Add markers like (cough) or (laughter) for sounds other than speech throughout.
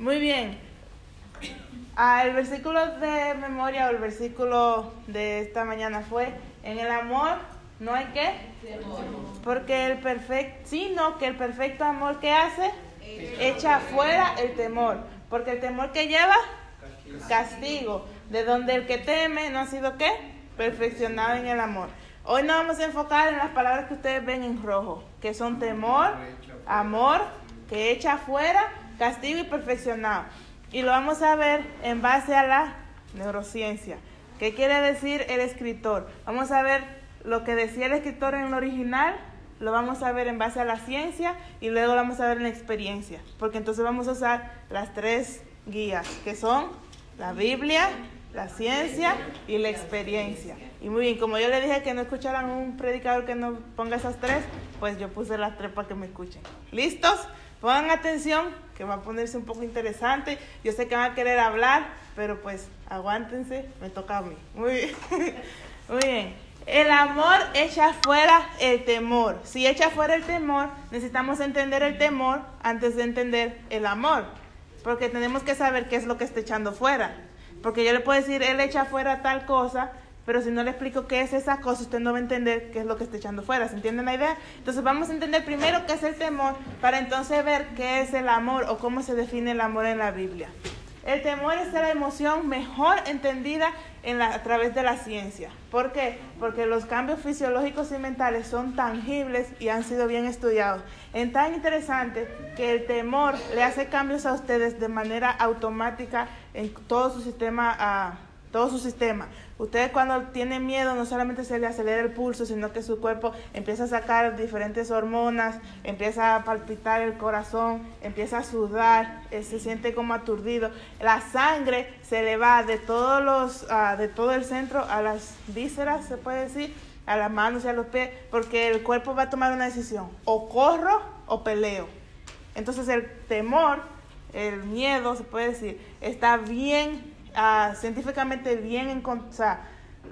Muy bien. Ah, el versículo de memoria o el versículo de esta mañana fue, en el amor no hay qué. Porque el perfecto, sino que el perfecto amor que hace, echa fuera el temor. Porque el temor que lleva, castigo. De donde el que teme no ha sido qué? Perfeccionado en el amor. Hoy nos vamos a enfocar en las palabras que ustedes ven en rojo, que son temor, amor, que echa fuera, castigo y perfeccionado. Y lo vamos a ver en base a la neurociencia. ¿Qué quiere decir el escritor? Vamos a ver lo que decía el escritor en el original, lo vamos a ver en base a la ciencia y luego lo vamos a ver en la experiencia. Porque entonces vamos a usar las tres guías, que son la Biblia, la ciencia y la experiencia. Y muy bien, como yo le dije que no escucharan un predicador que no ponga esas tres, pues yo puse las tres para que me escuchen. ¿Listos? Pongan atención, que va a ponerse un poco interesante. Yo sé que van a querer hablar, pero pues aguántense, me toca a mí. Muy bien. (laughs) Muy bien. El amor echa fuera el temor. Si echa fuera el temor, necesitamos entender el temor antes de entender el amor. Porque tenemos que saber qué es lo que está echando fuera. Porque yo le puedo decir, él echa fuera tal cosa, pero si no le explico qué es esa cosa, usted no va a entender qué es lo que está echando fuera. ¿Se entiende la idea? Entonces vamos a entender primero qué es el temor para entonces ver qué es el amor o cómo se define el amor en la Biblia. El temor es la emoción mejor entendida a través de la ciencia. ¿Por qué? Porque los cambios fisiológicos y mentales son tangibles y han sido bien estudiados. Es tan interesante que el temor le hace cambios a ustedes de manera automática en todo su sistema. Uh, todo su sistema. Ustedes cuando tienen miedo no solamente se le acelera el pulso, sino que su cuerpo empieza a sacar diferentes hormonas, empieza a palpitar el corazón, empieza a sudar, eh, se siente como aturdido. La sangre se le va de todos los, uh, de todo el centro a las vísceras, se puede decir, a las manos y a los pies, porque el cuerpo va a tomar una decisión, o corro o peleo. Entonces el temor, el miedo, se puede decir, está bien científicamente bien, en, o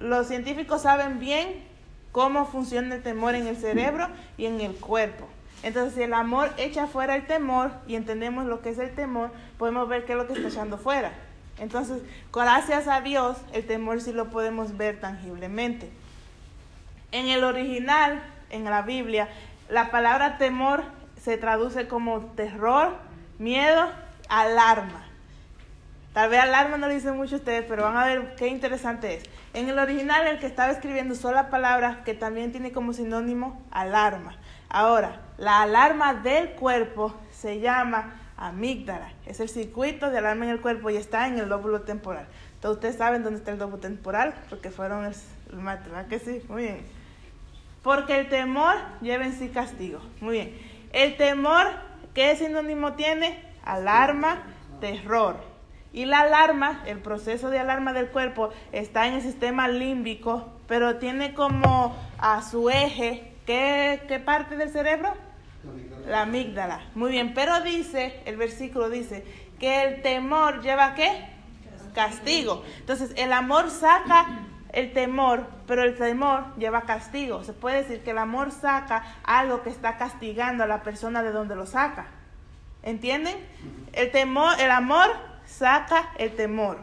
los científicos saben bien cómo funciona el temor en el cerebro y en el cuerpo. Entonces, si el amor echa fuera el temor y entendemos lo que es el temor, podemos ver qué es lo que está echando fuera. Entonces, gracias a Dios, el temor sí lo podemos ver tangiblemente. En el original, en la Biblia, la palabra temor se traduce como terror, miedo, alarma. Tal vez alarma no lo dicen mucho ustedes, pero van a ver qué interesante es. En el original, el que estaba escribiendo usó la palabra que también tiene como sinónimo alarma. Ahora, la alarma del cuerpo se llama amígdala. Es el circuito de alarma en el cuerpo y está en el lóbulo temporal. Entonces, ustedes saben dónde está el lóbulo temporal, porque fueron el, el mate, ¿verdad que sí? Muy bien. Porque el temor lleva en sí castigo. Muy bien. El temor, ¿qué sinónimo tiene? Alarma, terror. Y la alarma, el proceso de alarma del cuerpo está en el sistema límbico, pero tiene como a su eje, ¿qué, qué parte del cerebro? La amígdala. Muy bien, pero dice, el versículo dice, que el temor lleva qué? Castigo. Entonces, el amor saca el temor, pero el temor lleva castigo. Se puede decir que el amor saca algo que está castigando a la persona de donde lo saca. ¿Entienden? El temor, el amor saca el temor,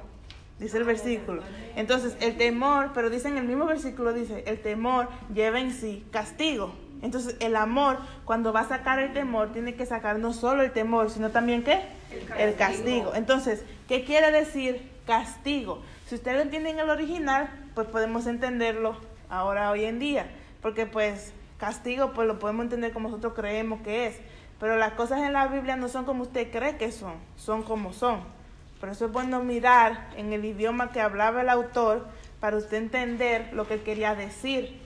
dice el versículo. Entonces, el temor, pero dice en el mismo versículo, dice, el temor lleva en sí castigo. Entonces, el amor, cuando va a sacar el temor, tiene que sacar no solo el temor, sino también qué? El castigo. El castigo. Entonces, ¿qué quiere decir castigo? Si ustedes lo entienden en el original, pues podemos entenderlo ahora, hoy en día. Porque pues castigo, pues lo podemos entender como nosotros creemos que es. Pero las cosas en la Biblia no son como usted cree que son, son como son. Por eso es bueno mirar en el idioma que hablaba el autor para usted entender lo que quería decir.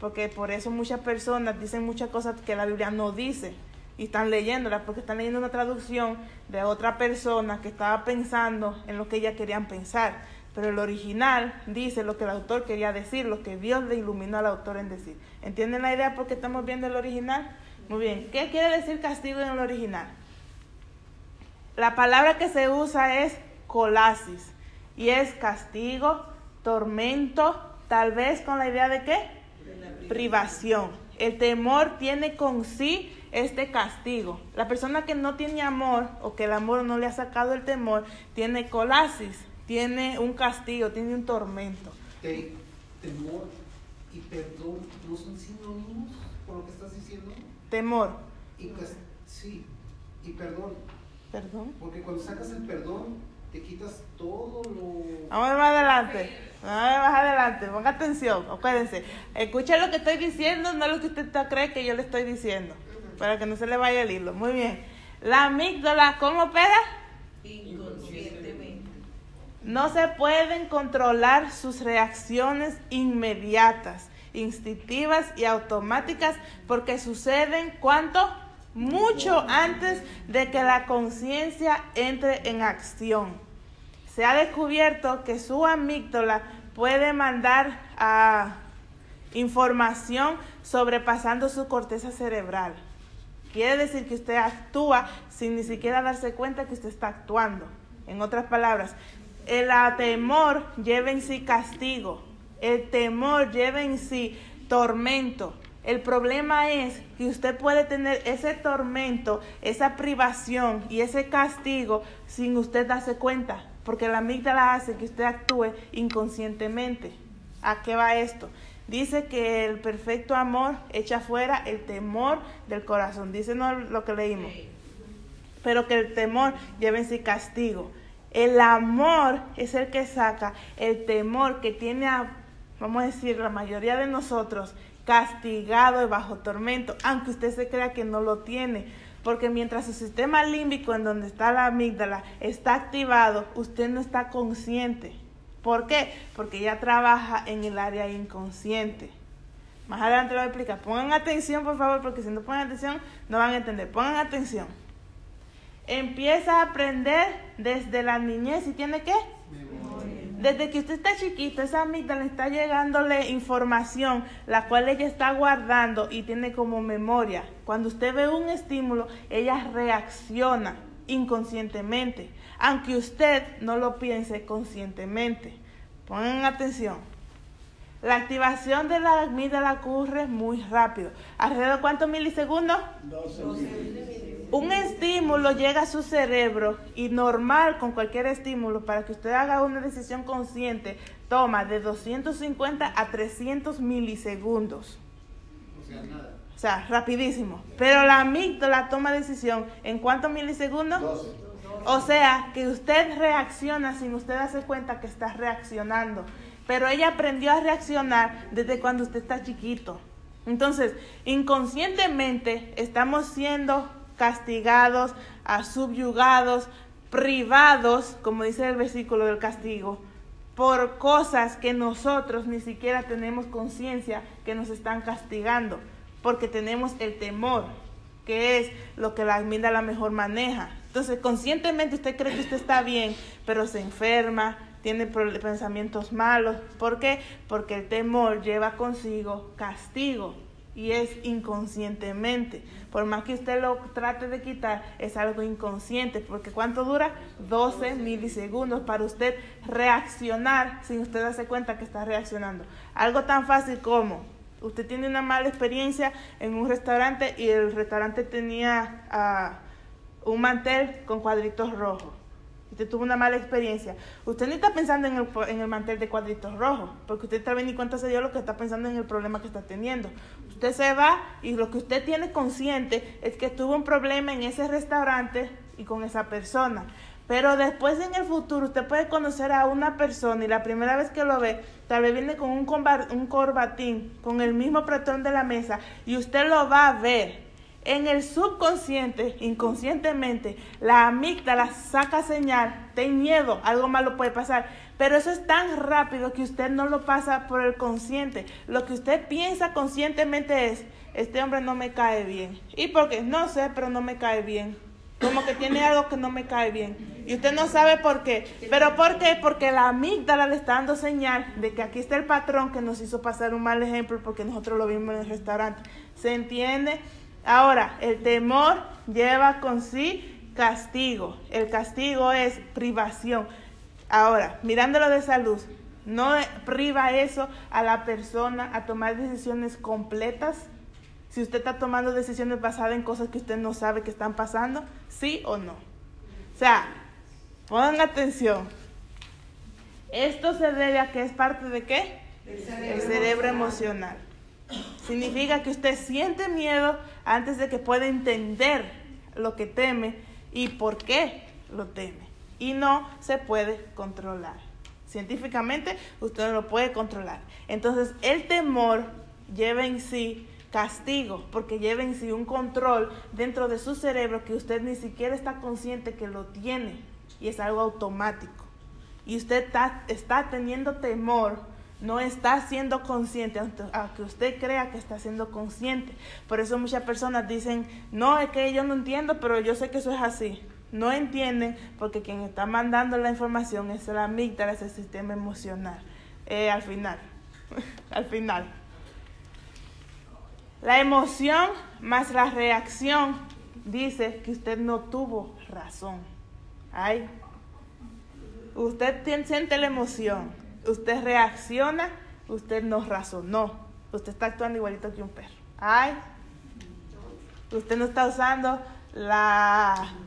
Porque por eso muchas personas dicen muchas cosas que la Biblia no dice y están leyéndolas porque están leyendo una traducción de otra persona que estaba pensando en lo que ellas querían pensar. Pero el original dice lo que el autor quería decir, lo que Dios le iluminó al autor en decir. ¿Entienden la idea porque estamos viendo el original? Muy bien. ¿Qué quiere decir castigo en el original? La palabra que se usa es colasis y es castigo, tormento, tal vez con la idea de qué? Privación. El temor tiene con sí este castigo. La persona que no tiene amor o que el amor no le ha sacado el temor, tiene colasis, tiene un castigo, tiene un tormento. temor y perdón no son sinónimos por lo que estás diciendo. Temor. Y, sí, y perdón. Perdón. Porque cuando sacas el perdón, te quitas todo lo... Vamos más adelante. Vamos más adelante. Ponga atención. Acuérdense. Escucha lo que estoy diciendo, no lo que usted cree que yo le estoy diciendo. Para que no se le vaya el hilo. Muy bien. La amígdala, ¿cómo opera? Inconscientemente. No se pueden controlar sus reacciones inmediatas, instintivas y automáticas porque suceden cuánto? Mucho antes de que la conciencia entre en acción. Se ha descubierto que su amígdala puede mandar a información sobrepasando su corteza cerebral. Quiere decir que usted actúa sin ni siquiera darse cuenta que usted está actuando. En otras palabras, el temor lleva en sí castigo, el temor lleva en sí tormento, el problema es que usted puede tener ese tormento, esa privación y ese castigo sin usted darse cuenta, porque la amígdala hace que usted actúe inconscientemente. ¿A qué va esto? Dice que el perfecto amor echa fuera el temor del corazón. Dice no lo que leímos. Pero que el temor lleva en sí castigo. El amor es el que saca el temor que tiene a, vamos a decir, la mayoría de nosotros castigado y bajo tormento, aunque usted se crea que no lo tiene. Porque mientras su sistema límbico, en donde está la amígdala, está activado, usted no está consciente. ¿Por qué? Porque ya trabaja en el área inconsciente. Más adelante lo voy a explicar. Pongan atención, por favor, porque si no ponen atención, no van a entender. Pongan atención. Empieza a aprender desde la niñez y tiene que desde que usted está chiquito, esa amígdala está llegándole información, la cual ella está guardando y tiene como memoria. Cuando usted ve un estímulo, ella reacciona inconscientemente, aunque usted no lo piense conscientemente. Pongan atención. La activación de la amígdala ocurre muy rápido. ¿Alrededor de cuántos milisegundos? 12 un estímulo llega a su cerebro y normal con cualquier estímulo para que usted haga una decisión consciente toma de 250 a 300 milisegundos. O sea, nada. O sea, rapidísimo. Pero la amígdala toma decisión en cuántos milisegundos? 12. O sea, que usted reacciona sin usted darse cuenta que está reaccionando. Pero ella aprendió a reaccionar desde cuando usted está chiquito. Entonces, inconscientemente estamos siendo castigados, a subyugados, privados, como dice el versículo del castigo, por cosas que nosotros ni siquiera tenemos conciencia que nos están castigando, porque tenemos el temor, que es lo que la la mejor maneja. Entonces, conscientemente usted cree que usted está bien, pero se enferma, tiene pensamientos malos. ¿Por qué? Porque el temor lleva consigo castigo y es inconscientemente. Por más que usted lo trate de quitar, es algo inconsciente, porque ¿cuánto dura? 12 milisegundos para usted reaccionar sin usted darse cuenta que está reaccionando. Algo tan fácil como usted tiene una mala experiencia en un restaurante y el restaurante tenía ah, un mantel con cuadritos rojos usted tuvo una mala experiencia, usted ni está pensando en el, en el mantel de cuadritos rojos, porque usted tal vez ni cuenta se dio lo que está pensando en el problema que está teniendo. Usted se va y lo que usted tiene consciente es que tuvo un problema en ese restaurante y con esa persona. Pero después en el futuro usted puede conocer a una persona y la primera vez que lo ve, tal vez viene con un, corbatín, con el mismo pretón de la mesa y usted lo va a ver en el subconsciente, inconscientemente, la amígdala saca señal, ten miedo, algo malo puede pasar. Pero eso es tan rápido que usted no lo pasa por el consciente. Lo que usted piensa conscientemente es, este hombre no me cae bien. ¿Y por qué? No sé, pero no me cae bien. Como que tiene algo que no me cae bien. Y usted no sabe por qué. ¿Pero por qué? Porque la amígdala le está dando señal de que aquí está el patrón que nos hizo pasar un mal ejemplo porque nosotros lo vimos en el restaurante. ¿Se entiende? Ahora, el temor lleva con sí castigo. El castigo es privación. Ahora, mirándolo de esa luz, no priva eso a la persona a tomar decisiones completas, Si usted está tomando decisiones basadas en cosas que usted no sabe que están pasando, sí o no. O sea, pongan atención. Esto se debe a que es parte de qué? El cerebro, El cerebro emocional. Significa que usted siente miedo antes de que pueda entender lo que teme y por qué lo teme. Y no se puede controlar. Científicamente usted no lo puede controlar. Entonces el temor lleva en sí castigo, porque lleva en sí un control dentro de su cerebro que usted ni siquiera está consciente que lo tiene y es algo automático. Y usted está, está teniendo temor, no está siendo consciente, aunque usted crea que está siendo consciente. Por eso muchas personas dicen, no, es que yo no entiendo, pero yo sé que eso es así. No entienden porque quien está mandando la información es la amígdala, es el sistema emocional. Eh, al final, (laughs) al final. La emoción más la reacción dice que usted no tuvo razón. Ay, usted siente la emoción, usted reacciona, usted no razonó. Usted está actuando igualito que un perro. Ay, usted no está usando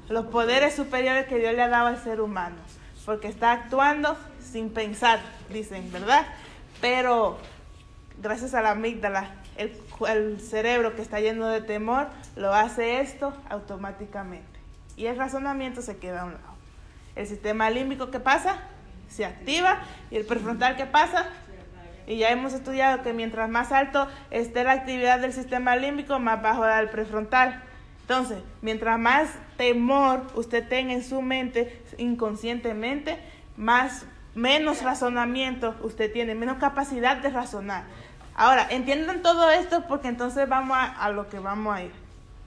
los poderes superiores que Dios le ha dado al ser humano, porque está actuando sin pensar, dicen, ¿verdad? Pero gracias a la amígdala, el, el cerebro que está lleno de temor, lo hace esto automáticamente. Y el razonamiento se queda a un lado. El sistema límbico, ¿qué pasa? Se activa. Y el prefrontal, ¿qué pasa? Y ya hemos estudiado que mientras más alto esté la actividad del sistema límbico, más bajo da el prefrontal. Entonces, mientras más temor usted tenga en su mente inconscientemente, más menos razonamiento usted tiene, menos capacidad de razonar. Ahora, entiendan todo esto porque entonces vamos a, lo que vamos a ir.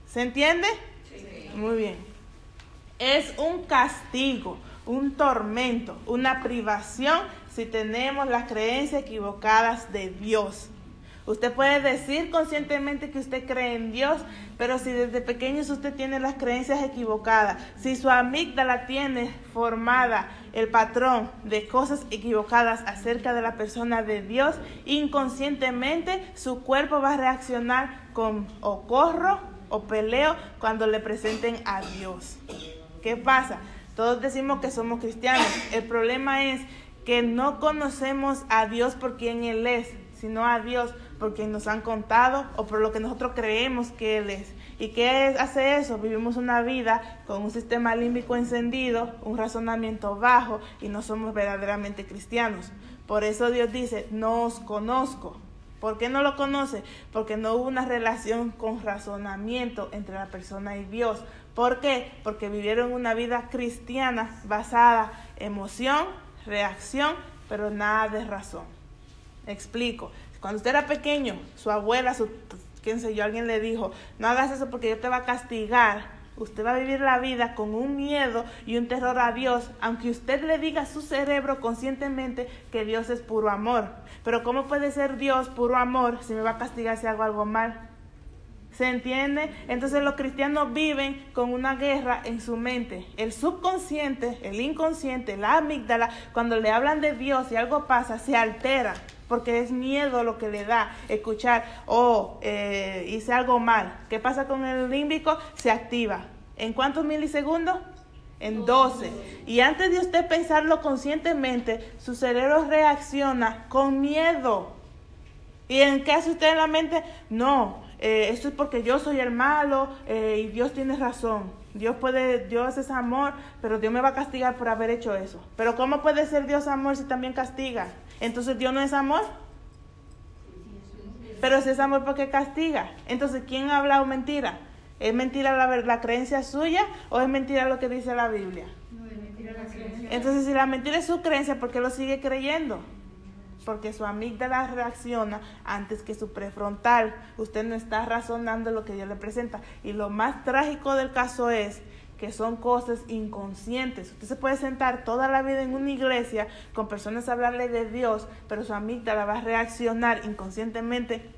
¿Se entiende? Sí. Muy bien. Es un castigo, un tormento, una privación si tenemos las creencias equivocadas de Dios. Usted puede decir conscientemente que usted cree en Dios, pero si desde pequeños usted tiene las creencias equivocadas, si su amígdala tiene formada el patrón de cosas equivocadas acerca de la persona de Dios, inconscientemente su cuerpo va a reaccionar con o corro o peleo cuando le presenten a Dios. ¿Qué pasa? Todos decimos que somos cristianos. El problema es que no conocemos a Dios por quien Él es, sino a Dios por quien nos han contado o por lo que nosotros creemos que Él es. ¿Y qué hace eso? Vivimos una vida con un sistema límbico encendido, un razonamiento bajo y no somos verdaderamente cristianos. Por eso Dios dice, no os conozco. ¿Por qué no lo conoce? Porque no hubo una relación con razonamiento entre la persona y Dios. ¿Por qué? Porque vivieron una vida cristiana basada en emoción, reacción, pero nada de razón. Explico. Cuando usted era pequeño, su abuela, su, quién sé yo, alguien le dijo, no hagas eso porque yo te va a castigar. Usted va a vivir la vida con un miedo y un terror a Dios, aunque usted le diga a su cerebro conscientemente que Dios es puro amor. Pero ¿cómo puede ser Dios puro amor si me va a castigar si hago algo mal? ¿Se entiende? Entonces los cristianos viven con una guerra en su mente. El subconsciente, el inconsciente, la amígdala, cuando le hablan de Dios y algo pasa, se altera porque es miedo lo que le da escuchar, oh, eh, hice algo mal. ¿Qué pasa con el límbico? Se activa. ¿En cuántos milisegundos? En 12. Y antes de usted pensarlo conscientemente, su cerebro reacciona con miedo. ¿Y en qué hace usted en la mente? No, eh, esto es porque yo soy el malo eh, y Dios tiene razón. Dios puede, Dios es amor, pero Dios me va a castigar por haber hecho eso. Pero ¿cómo puede ser Dios amor si también castiga? Entonces Dios no es amor. Pero si es amor, ¿por qué castiga? Entonces, ¿quién ha hablado mentira? ¿Es mentira la, la creencia suya o es mentira lo que dice la Biblia? No, es mentira la creencia. Entonces, si la mentira es su creencia, ¿por qué lo sigue creyendo? Porque su amígdala reacciona antes que su prefrontal. Usted no está razonando lo que Dios le presenta. Y lo más trágico del caso es que son cosas inconscientes. Usted se puede sentar toda la vida en una iglesia con personas a hablarle de Dios, pero su amígdala va a reaccionar inconscientemente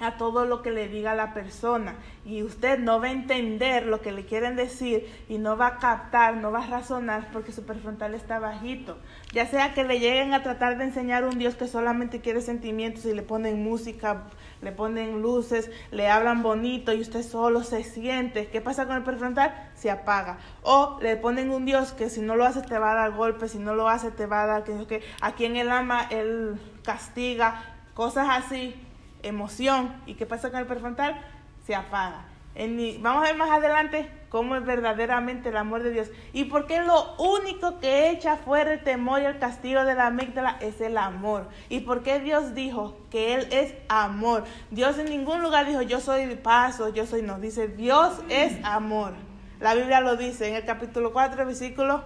a todo lo que le diga la persona y usted no va a entender lo que le quieren decir y no va a captar, no va a razonar porque su prefrontal está bajito. Ya sea que le lleguen a tratar de enseñar un Dios que solamente quiere sentimientos y le ponen música, le ponen luces, le hablan bonito y usted solo se siente. ¿Qué pasa con el prefrontal? Se apaga. O le ponen un Dios que si no lo hace te va a dar golpes, si no lo hace te va a dar que, a quien él ama, él castiga, cosas así emoción. ¿Y qué pasa con el prefrontal? Se apaga. En, vamos a ver más adelante cómo es verdaderamente el amor de Dios. Y por qué lo único que echa fuera el temor y el castigo de la amígdala es el amor. Y por qué Dios dijo que Él es amor. Dios en ningún lugar dijo yo soy paso, yo soy no. Dice Dios es amor. La Biblia lo dice en el capítulo 4, versículo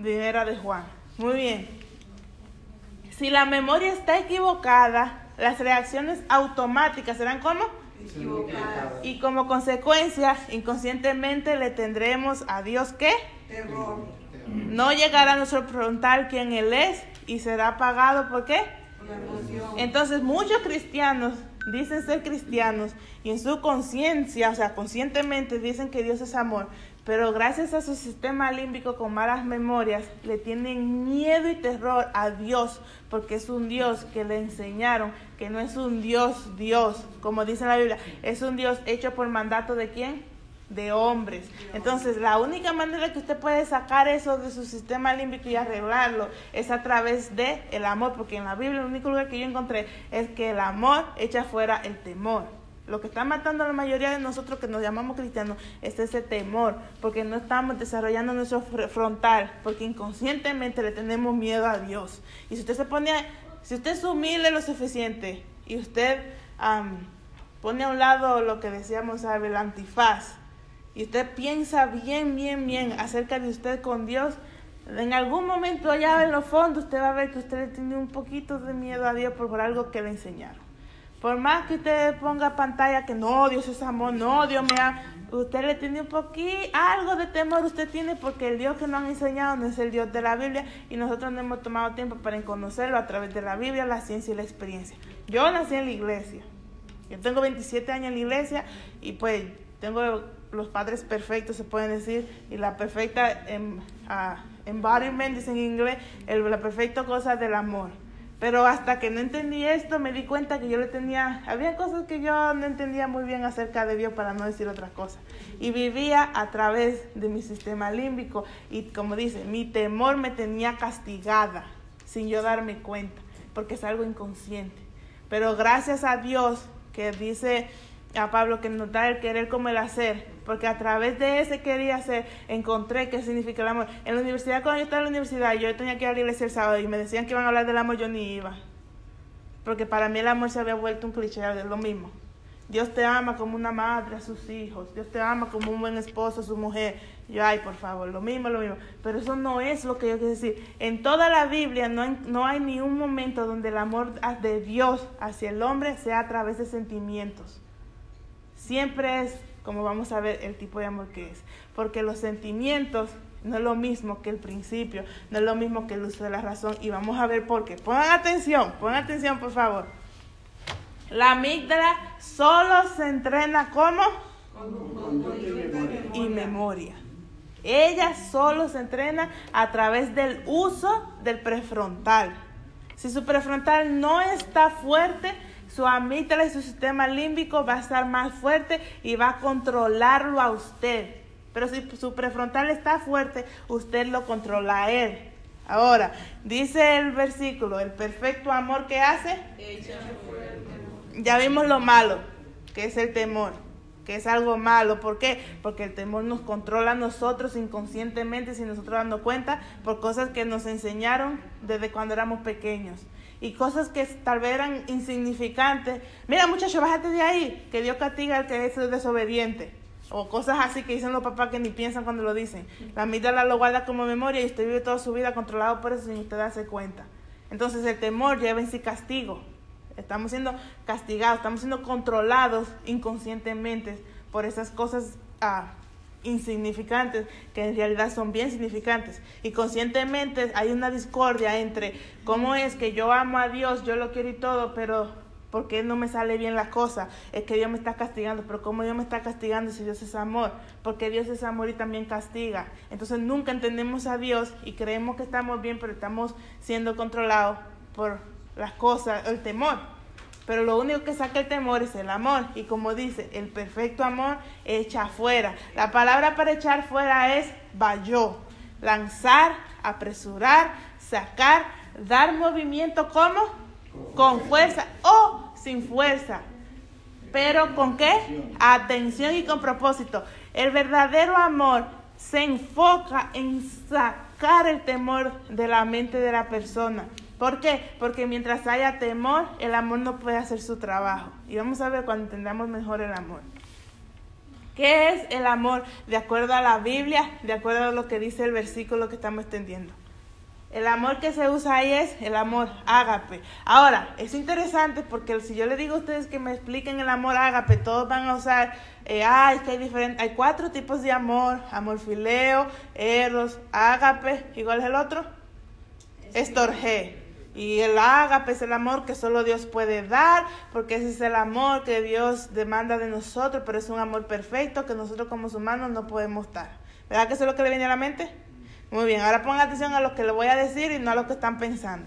primera de Juan. Muy bien. Si la memoria está equivocada, las reacciones automáticas serán como y como consecuencia inconscientemente le tendremos a Dios que no llegará a nuestro frontal quien él es y será pagado por qué entonces muchos cristianos dicen ser cristianos y en su conciencia o sea conscientemente dicen que Dios es amor pero gracias a su sistema límbico con malas memorias, le tienen miedo y terror a Dios, porque es un Dios que le enseñaron que no es un Dios Dios, como dice la Biblia, es un Dios hecho por mandato de quién? De hombres. Entonces, la única manera que usted puede sacar eso de su sistema límbico y arreglarlo es a través de el amor, porque en la Biblia el único lugar que yo encontré es que el amor echa fuera el temor. Lo que está matando a la mayoría de nosotros que nos llamamos cristianos es ese temor, porque no estamos desarrollando nuestro frontal, porque inconscientemente le tenemos miedo a Dios. Y si usted se pone, si usted es humilde lo suficiente y usted pone a un lado lo que decíamos, ¿sabe? el antifaz, y usted piensa bien, bien, bien acerca de usted con Dios, en algún momento allá en los fondos usted va a ver que usted le tiene un poquito de miedo a Dios por algo que le enseñaron. Por más que usted ponga pantalla que no, Dios es amor, no, Dios me ama, usted le tiene un poquito, algo de temor usted tiene porque el Dios que nos han enseñado no es el Dios de la Biblia y nosotros no hemos tomado tiempo para conocerlo a través de la Biblia, la ciencia y la experiencia. Yo nací en la iglesia, yo tengo 27 años en la iglesia y pues tengo los padres perfectos, se pueden decir, y la perfecta em, uh, embodiment, dicen en inglés, la perfecta cosa del amor. Pero hasta que no entendí esto, me di cuenta que yo le tenía, había cosas que yo no entendía muy bien acerca de Dios para no decir otra cosa. Y vivía a través de mi sistema límbico y como dice, mi temor me tenía castigada sin yo darme cuenta, porque es algo inconsciente. Pero gracias a Dios que dice a Pablo que nos da el querer como el hacer, porque a través de ese quería hacer encontré qué significa el amor. En la universidad, cuando yo estaba en la universidad, yo tenía que ir a la iglesia el sábado y me decían que iban a hablar del amor, yo ni iba. Porque para mí el amor se había vuelto un cliché, de lo mismo. Dios te ama como una madre a sus hijos, Dios te ama como un buen esposo a su mujer. Yo, ay, por favor, lo mismo, lo mismo. Pero eso no es lo que yo quiero decir. En toda la Biblia no no hay ni un momento donde el amor de Dios hacia el hombre sea a través de sentimientos siempre es, como vamos a ver, el tipo de amor que es. Porque los sentimientos no es lo mismo que el principio, no es lo mismo que el uso de la razón. Y vamos a ver por qué. Pongan atención, pongan atención, por favor. La amígdala solo se entrena como y memoria. Ella solo se entrena a través del uso del prefrontal. Si su prefrontal no está fuerte, su amígdala y su sistema límbico va a estar más fuerte y va a controlarlo a usted. Pero si su prefrontal está fuerte, usted lo controla a él. Ahora, dice el versículo, el perfecto amor que hace, ya vimos lo malo, que es el temor, que es algo malo. ¿Por qué? Porque el temor nos controla a nosotros inconscientemente, sin nosotros dando cuenta, por cosas que nos enseñaron desde cuando éramos pequeños y cosas que tal vez eran insignificantes. Mira, muchacho, bájate de ahí, que Dios castiga al que es desobediente. O cosas así que dicen los papás que ni piensan cuando lo dicen. La amígdala lo guarda como memoria y usted vive toda su vida controlado por eso sin usted darse cuenta. Entonces el temor lleva en sí castigo. Estamos siendo castigados, estamos siendo controlados inconscientemente por esas cosas ah, insignificantes que en realidad son bien significantes. Y conscientemente hay una discordia entre cómo es que yo amo a Dios, yo lo quiero y todo, pero ¿Por qué no me sale bien la cosa? Es que Dios me está castigando. Pero ¿cómo Dios me está castigando si Dios es amor? Porque Dios es amor y también castiga. Entonces nunca entendemos a Dios y creemos que estamos bien, pero estamos siendo controlados por las cosas, el temor. Pero lo único que saca el temor es el amor. Y como dice, el perfecto amor echa fuera. La palabra para echar fuera es vayó. Lanzar, apresurar, sacar, dar movimiento como con fuerza o sin fuerza. Pero con qué? Atención y con propósito. El verdadero amor se enfoca en sacar el temor de la mente de la persona. ¿Por qué? Porque mientras haya temor, el amor no puede hacer su trabajo. Y vamos a ver cuando entendamos mejor el amor. ¿Qué es el amor? De acuerdo a la Biblia, de acuerdo a lo que dice el versículo que estamos extendiendo. El amor que se usa ahí es el amor ágape. Ahora, es interesante porque si yo le digo a ustedes que me expliquen el amor ágape, todos van a usar, eh, ah, es que hay diferentes, hay cuatro tipos de amor, amor fileo, eros, ágape, igual es el otro, estorge. Y el ágape es el amor que solo Dios puede dar, porque ese es el amor que Dios demanda de nosotros, pero es un amor perfecto que nosotros como humanos no podemos dar. ¿Verdad que eso es lo que le viene a la mente? Muy bien, ahora pongan atención a lo que le voy a decir y no a lo que están pensando.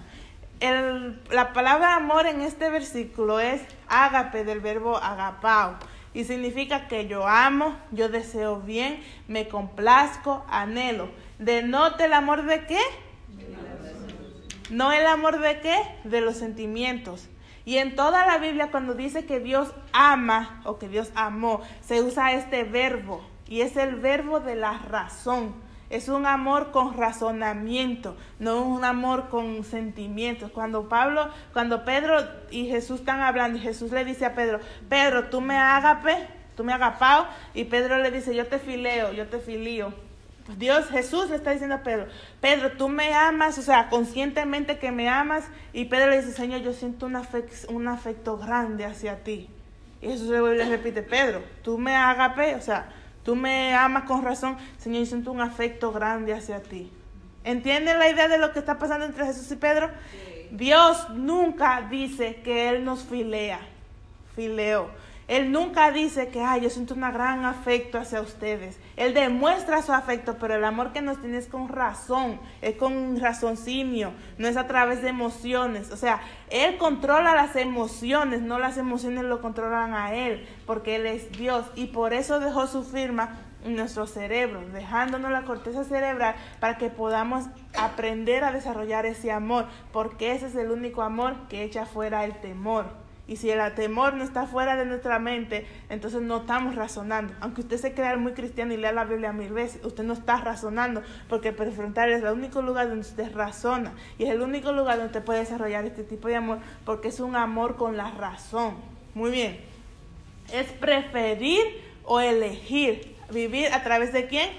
La palabra amor en este versículo es ágape del verbo agapao y significa que yo amo, yo deseo bien, me complazco, anhelo. ¿Denote el amor de qué? No el amor de qué? De los sentimientos. Y en toda la Biblia cuando dice que Dios ama o que Dios amó, se usa este verbo y es el verbo de la razón. Es un amor con razonamiento, no un amor con sentimientos. Cuando Pablo, cuando Pedro y Jesús están hablando y Jesús le dice a Pedro, Pedro, tú me agape, tú me agapao, y Pedro le dice, yo te fileo, yo te filío. Dios, Jesús le está diciendo a Pedro, Pedro, tú me amas, o sea, conscientemente que me amas. Y Pedro le dice, Señor, yo siento un afecto, un afecto grande hacia ti. Y Jesús le repite, Pedro, tú me agape, o sea, tú me amas con razón. Señor, yo siento un afecto grande hacia ti. ¿Entienden la idea de lo que está pasando entre Jesús y Pedro? Dios nunca dice que Él nos filea, fileo. Él nunca dice que, ay, yo siento un gran afecto hacia ustedes. Él demuestra su afecto, pero el amor que nos tiene es con razón, es con raciocinio, no es a través de emociones. O sea, Él controla las emociones, no las emociones lo controlan a Él, porque Él es Dios y por eso dejó su firma en nuestro cerebro, dejándonos la corteza cerebral para que podamos aprender a desarrollar ese amor, porque ese es el único amor que echa fuera el temor. Y si el temor no está fuera de nuestra mente, entonces no estamos razonando. Aunque usted se crea muy cristiano y lea la Biblia mil veces, usted no está razonando, porque el prefrontal es el único lugar donde usted razona. Y es el único lugar donde usted puede desarrollar este tipo de amor, porque es un amor con la razón. Muy bien. Es preferir o elegir. ¿Vivir a través de quién?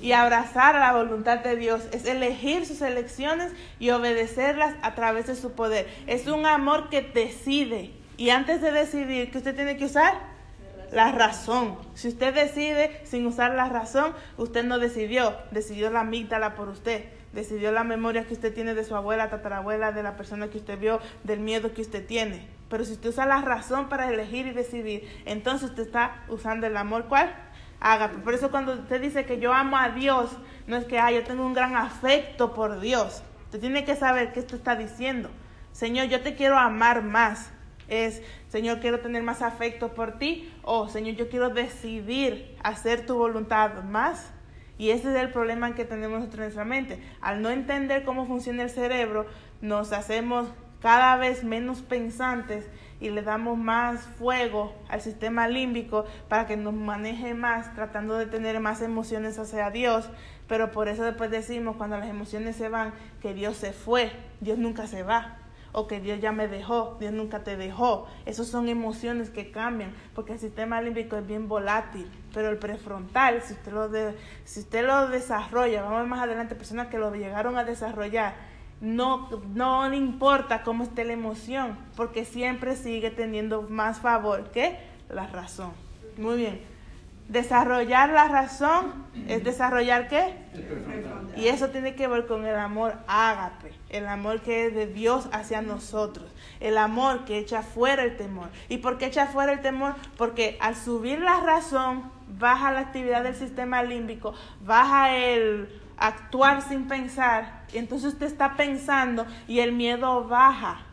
Y abrazar a la voluntad de Dios, es elegir sus elecciones y obedecerlas a través de su poder. Es un amor que decide. Y antes de decidir, ¿qué usted tiene que usar? La razón. Si usted decide sin usar la razón, usted no decidió, decidió la amígdala por usted. Decidió la memoria que usted tiene de su abuela, tatarabuela, de la persona que usted vio, del miedo que usted tiene. Pero si usted usa la razón para elegir y decidir, entonces usted está usando el amor, ¿cuál? Ágape. Por eso cuando usted dice que yo amo a Dios, no es que ah, yo tengo un gran afecto por Dios. Usted tiene que saber qué esto está diciendo. Señor, yo te quiero amar más. Es, Señor, quiero tener más afecto por ti. O, Señor, yo quiero decidir hacer tu voluntad más. Y ese es el problema que tenemos nosotros en nuestra mente. Al no entender cómo funciona el cerebro, nos hacemos cada vez menos pensantes y le damos más fuego al sistema límbico para que nos maneje más, tratando de tener más emociones hacia Dios. Pero por eso después decimos, cuando las emociones se van, que Dios se fue. Dios nunca se va. O que Dios ya me dejó, Dios nunca te dejó. Esas son emociones que cambian, porque el sistema límbico es bien volátil. Pero el prefrontal, si usted lo, de, si usted lo desarrolla, vamos más adelante, personas que lo llegaron a desarrollar, no, no le importa cómo esté la emoción, porque siempre sigue teniendo más favor que la razón. Muy bien. Desarrollar la razón es desarrollar qué? Y eso tiene que ver con el amor ágape, el amor que es de Dios hacia nosotros, el amor que echa fuera el temor. ¿Y por qué echa fuera el temor? Porque al subir la razón, baja la actividad del sistema límbico, baja el actuar sin pensar, entonces usted está pensando y el miedo baja.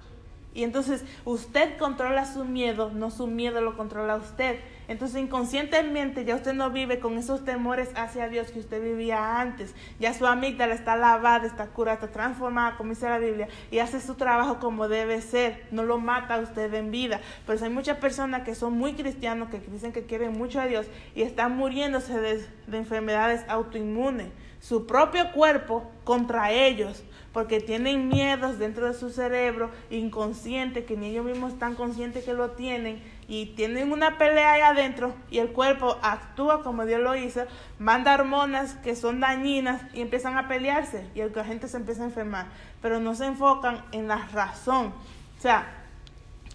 Y entonces usted controla su miedo, no su miedo lo controla usted. Entonces inconscientemente ya usted no vive con esos temores hacia Dios que usted vivía antes. Ya su amígdala está lavada, está curada, está transformada, como dice la Biblia, y hace su trabajo como debe ser. No lo mata usted en vida. Pero hay muchas personas que son muy cristianos, que dicen que quieren mucho a Dios y están muriéndose de enfermedades autoinmunes. Su propio cuerpo contra ellos porque tienen miedos dentro de su cerebro inconsciente, que ni ellos mismos están conscientes que lo tienen, y tienen una pelea ahí adentro y el cuerpo actúa como Dios lo hizo, manda hormonas que son dañinas y empiezan a pelearse y la gente se empieza a enfermar, pero no se enfocan en la razón. O sea,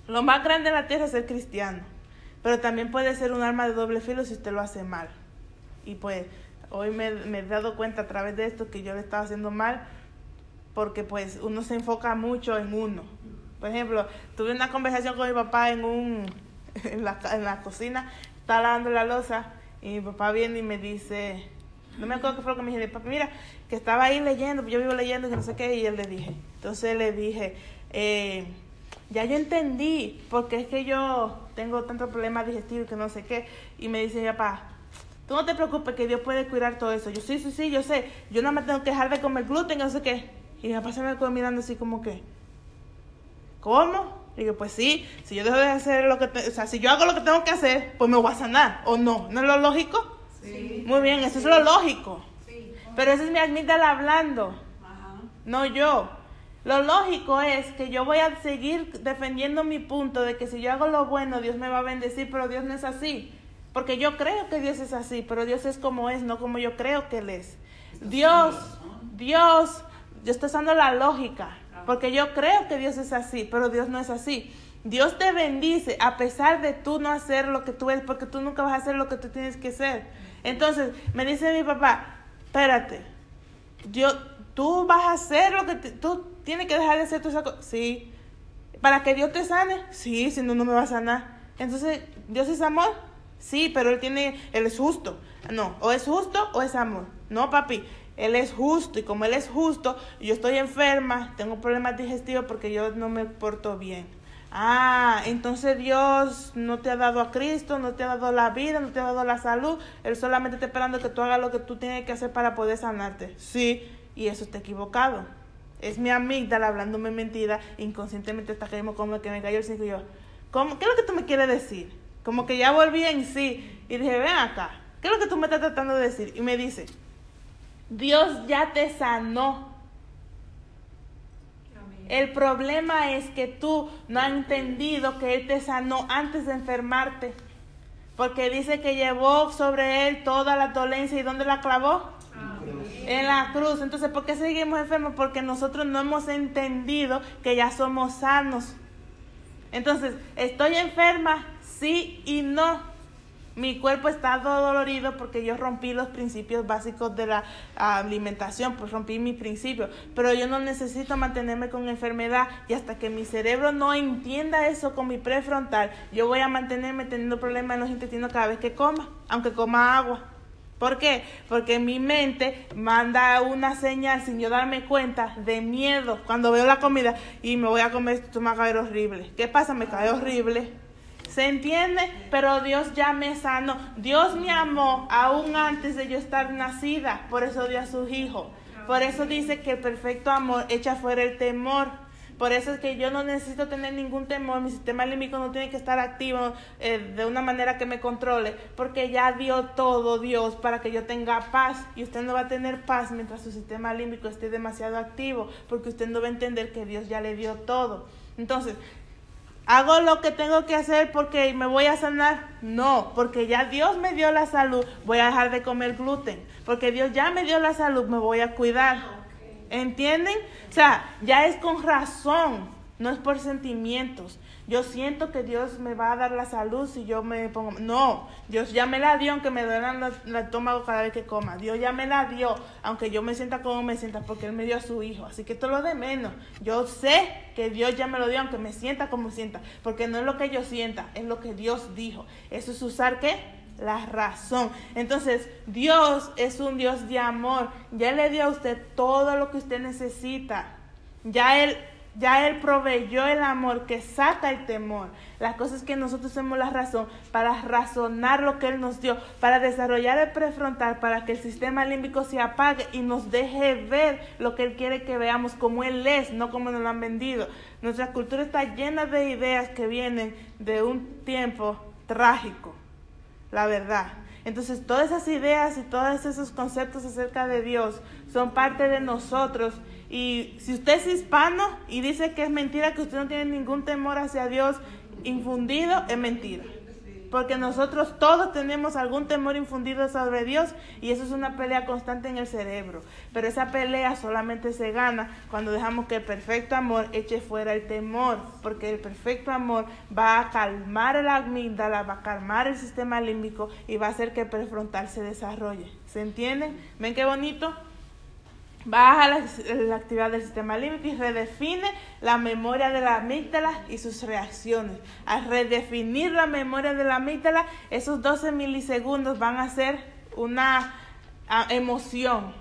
lo más grande de la tierra es ser cristiano, pero también puede ser un arma de doble filo si usted lo hace mal. Y pues hoy me, he dado cuenta a través de esto que yo le estaba haciendo mal porque pues uno se enfoca mucho en uno. Por ejemplo, tuve una conversación con mi papá en un (laughs) en la, en la cocina, estaba lavando la losa y mi papá viene y me dice, no me acuerdo qué fue lo que me dijo, papá, mira, que estaba ahí leyendo, yo vivo leyendo y no sé qué, y él le dije. Entonces le dije, eh, ya yo entendí, porque es que yo tengo tantos problemas digestivos que no sé qué, y me dice, papá, tú no te preocupes que Dios puede cuidar todo eso. Yo sí, sí, sí, yo sé, yo no me tengo que dejar de comer gluten, no sé qué. Y mi papá se me quedó mirando así como que, ¿cómo? Y digo, pues sí, si yo dejo de hacer lo que, o sea, si yo hago lo que tengo que hacer, pues me voy a sanar, ¿o no? ¿No es lo lógico? Sí. Muy bien, eso es lo lógico. Sí. Pero ese es mi amígdala hablando, Ajá. no yo. Lo lógico es que yo voy a seguir defendiendo mi punto de que si yo hago lo bueno, Dios me va a bendecir, pero Dios no es así. Porque yo creo que Dios es así, pero Dios es como es, no como yo creo que Él es. Dios, Dios yo estoy usando la lógica, porque yo creo que Dios es así, pero Dios no es así. Dios te bendice a pesar de tú no hacer lo que tú eres, porque tú nunca vas a hacer lo que tú tienes que hacer. Entonces, me dice mi papá, espérate, yo, tú vas a hacer lo que tú tienes que dejar de hacer tus cosas. Sí. ¿Para que Dios te sane? Sí, si no, no me va a sanar. Entonces, ¿Dios es amor? Sí, pero Él tiene, Él es justo. No, o es justo o es amor. No, papi, él es justo y como Él es justo, yo estoy enferma, tengo problemas digestivos porque yo no me porto bien. Ah, entonces Dios no te ha dado a Cristo, no te ha dado la vida, no te ha dado la salud. Él solamente está esperando que tú hagas lo que tú tienes que hacer para poder sanarte. Sí, y eso está equivocado. Es mi amígdala hablándome mentira, inconscientemente está como que me cayó el cinco y yo, ¿cómo, ¿qué es lo que tú me quieres decir? Como que ya volví en sí y dije, ven acá, ¿qué es lo que tú me estás tratando de decir? Y me dice, Dios ya te sanó. El problema es que tú no has entendido que Él te sanó antes de enfermarte. Porque dice que llevó sobre Él toda la dolencia. ¿Y dónde la clavó? En la cruz. Entonces, ¿por qué seguimos enfermos? Porque nosotros no hemos entendido que ya somos sanos. Entonces, ¿estoy enferma? Sí y no. Mi cuerpo está dolorido porque yo rompí los principios básicos de la alimentación, pues rompí mis principios. Pero yo no necesito mantenerme con enfermedad y hasta que mi cerebro no entienda eso con mi prefrontal, yo voy a mantenerme teniendo problemas en los intestinos cada vez que coma, aunque coma agua. ¿Por qué? Porque mi mente manda una señal sin yo darme cuenta de miedo cuando veo la comida y me voy a comer esto me va a caer horrible. ¿Qué pasa? Me cae horrible ¿Se entiende? Pero Dios ya me sanó. Dios me amó aún antes de yo estar nacida. Por eso dio a sus hijos. Por eso dice que el perfecto amor echa fuera el temor. Por eso es que yo no necesito tener ningún temor, mi sistema límbico no tiene que estar activo eh, de una manera que me controle, porque ya dio todo Dios para que yo tenga paz y usted no va a tener paz mientras su sistema límbico esté demasiado activo, porque usted no va a entender que Dios ya le dio todo. Entonces, ¿Hago lo que tengo que hacer porque me voy a sanar? No, porque ya Dios me dio la salud, voy a dejar de comer gluten. Porque Dios ya me dio la salud, me voy a cuidar. ¿Entienden? O sea, ya es con razón, no es por sentimientos. Yo siento que Dios me va a dar la salud si yo me pongo... No, Dios ya me la dio aunque me duelan el estómago cada vez que coma. Dios ya me la dio aunque yo me sienta como me sienta porque Él me dio a su hijo. Así que esto es lo de menos. Yo sé que Dios ya me lo dio aunque me sienta como sienta. Porque no es lo que yo sienta, es lo que Dios dijo. Eso es usar qué? La razón. Entonces, Dios es un Dios de amor. Ya le dio a usted todo lo que usted necesita. Ya Él ya Él proveyó el amor que saca el temor. Las cosas que nosotros tenemos la razón para razonar lo que Él nos dio, para desarrollar el prefrontal, para que el sistema límbico se apague y nos deje ver lo que Él quiere que veamos como Él es, no como nos lo han vendido. Nuestra cultura está llena de ideas que vienen de un tiempo trágico, la verdad. Entonces todas esas ideas y todos esos conceptos acerca de Dios son parte de nosotros y si usted es hispano y dice que es mentira, que usted no tiene ningún temor hacia Dios infundido, es mentira. Porque nosotros todos tenemos algún temor infundido sobre Dios y eso es una pelea constante en el cerebro. Pero esa pelea solamente se gana cuando dejamos que el perfecto amor eche fuera el temor. Porque el perfecto amor va a calmar la amígdala, va a calmar el sistema límbico y va a hacer que el prefrontal se desarrolle. ¿Se entiende? ¿Ven qué bonito? Baja la, actividad del sistema límbico y redefine la memoria de la amígdala y sus reacciones. Al redefinir la memoria de la amígdala, esos 12 milisegundos van a ser una emoción,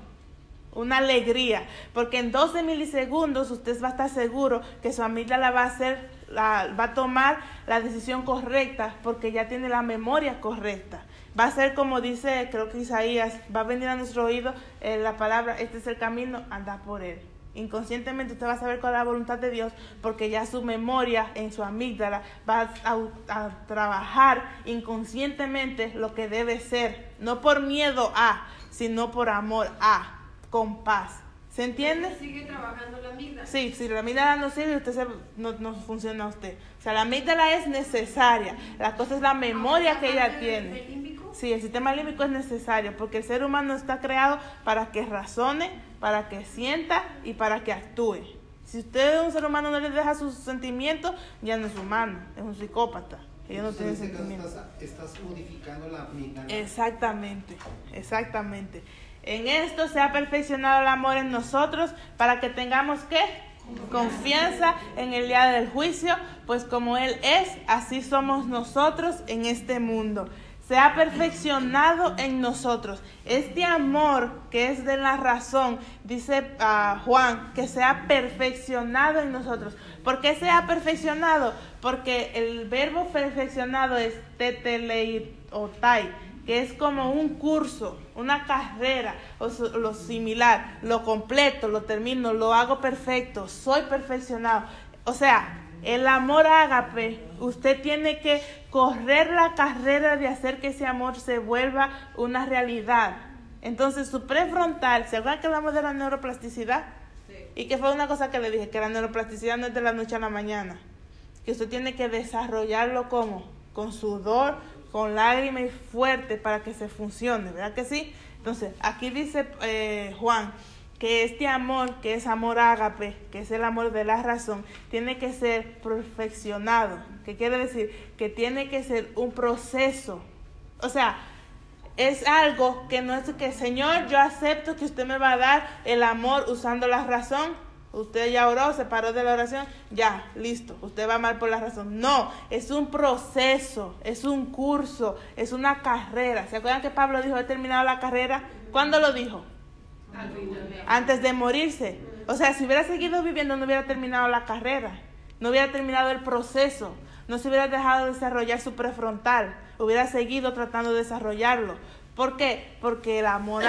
una alegría, porque en 12 milisegundos usted va a estar seguro que su amígdala va a hacer va a tomar la decisión correcta porque ya tiene la memoria correcta. Va a ser como dice, creo que Isaías, va a venir a nuestro oído eh, la palabra, este es el camino, anda por él. Inconscientemente usted va a saber cuál es la voluntad de Dios porque ya su memoria en su amígdala va a, trabajar inconscientemente lo que debe ser, no por miedo a, sino por amor a, con paz. ¿Se entiende? Sigue trabajando la amígdala. Sí, si la amígdala no sirve, usted no, no funciona usted. O sea, la amígdala es necesaria. La cosa es la memoria que ella tiene. Sí, el sistema límbico es necesario porque el ser humano está creado para que razone, para que sienta y para que actúe. Si usted es un ser humano no le deja sus sentimientos, ya no es humano, es un psicópata. Ella no tiene sentimientos. Estás, modificando la vida. Exactamente, exactamente. En esto se ha perfeccionado el amor en nosotros para que tengamos que confianza en el día del juicio, pues como Él es, así somos nosotros en este mundo se ha perfeccionado en nosotros. Este amor que es de la razón, dice ah, Juan, que se ha perfeccionado en nosotros. ¿Por qué se ha perfeccionado? Porque el verbo perfeccionado es teteleitai, que es como un curso, una carrera, o lo similar, lo completo, lo termino, lo hago perfecto, soy perfeccionado. O sea, el amor ágape, usted tiene que correr la carrera de hacer que ese amor se vuelva una realidad. Entonces su prefrontal, ¿se acuerdan que hablamos de la neuroplasticidad? Sí. Y que fue una cosa que le dije, que la neuroplasticidad no es de la noche a la mañana. Que usted tiene que desarrollarlo como, con sudor, con lágrimas y fuerte para que se funcione, ¿verdad que sí? Entonces, aquí dice eh, Juan que este amor, que es amor ágape, que es el amor de la razón, tiene que ser perfeccionado. ¿Qué quiere decir? Que tiene que ser un proceso. O sea, es algo que no es que, Señor, yo acepto que usted me va a dar el amor usando la razón. Usted ya oró, se paró de la oración, ya, listo, usted va a amar por la razón. No, es un proceso, es un curso, es una carrera. ¿Se acuerdan que Pablo dijo, he terminado la carrera? ¿Cuándo lo dijo? Antes de morirse. O sea, si hubiera seguido viviendo no hubiera terminado la carrera, no hubiera terminado el proceso, no se hubiera dejado desarrollar su prefrontal, hubiera seguido tratando de desarrollarlo. ¿Por qué? Porque el amor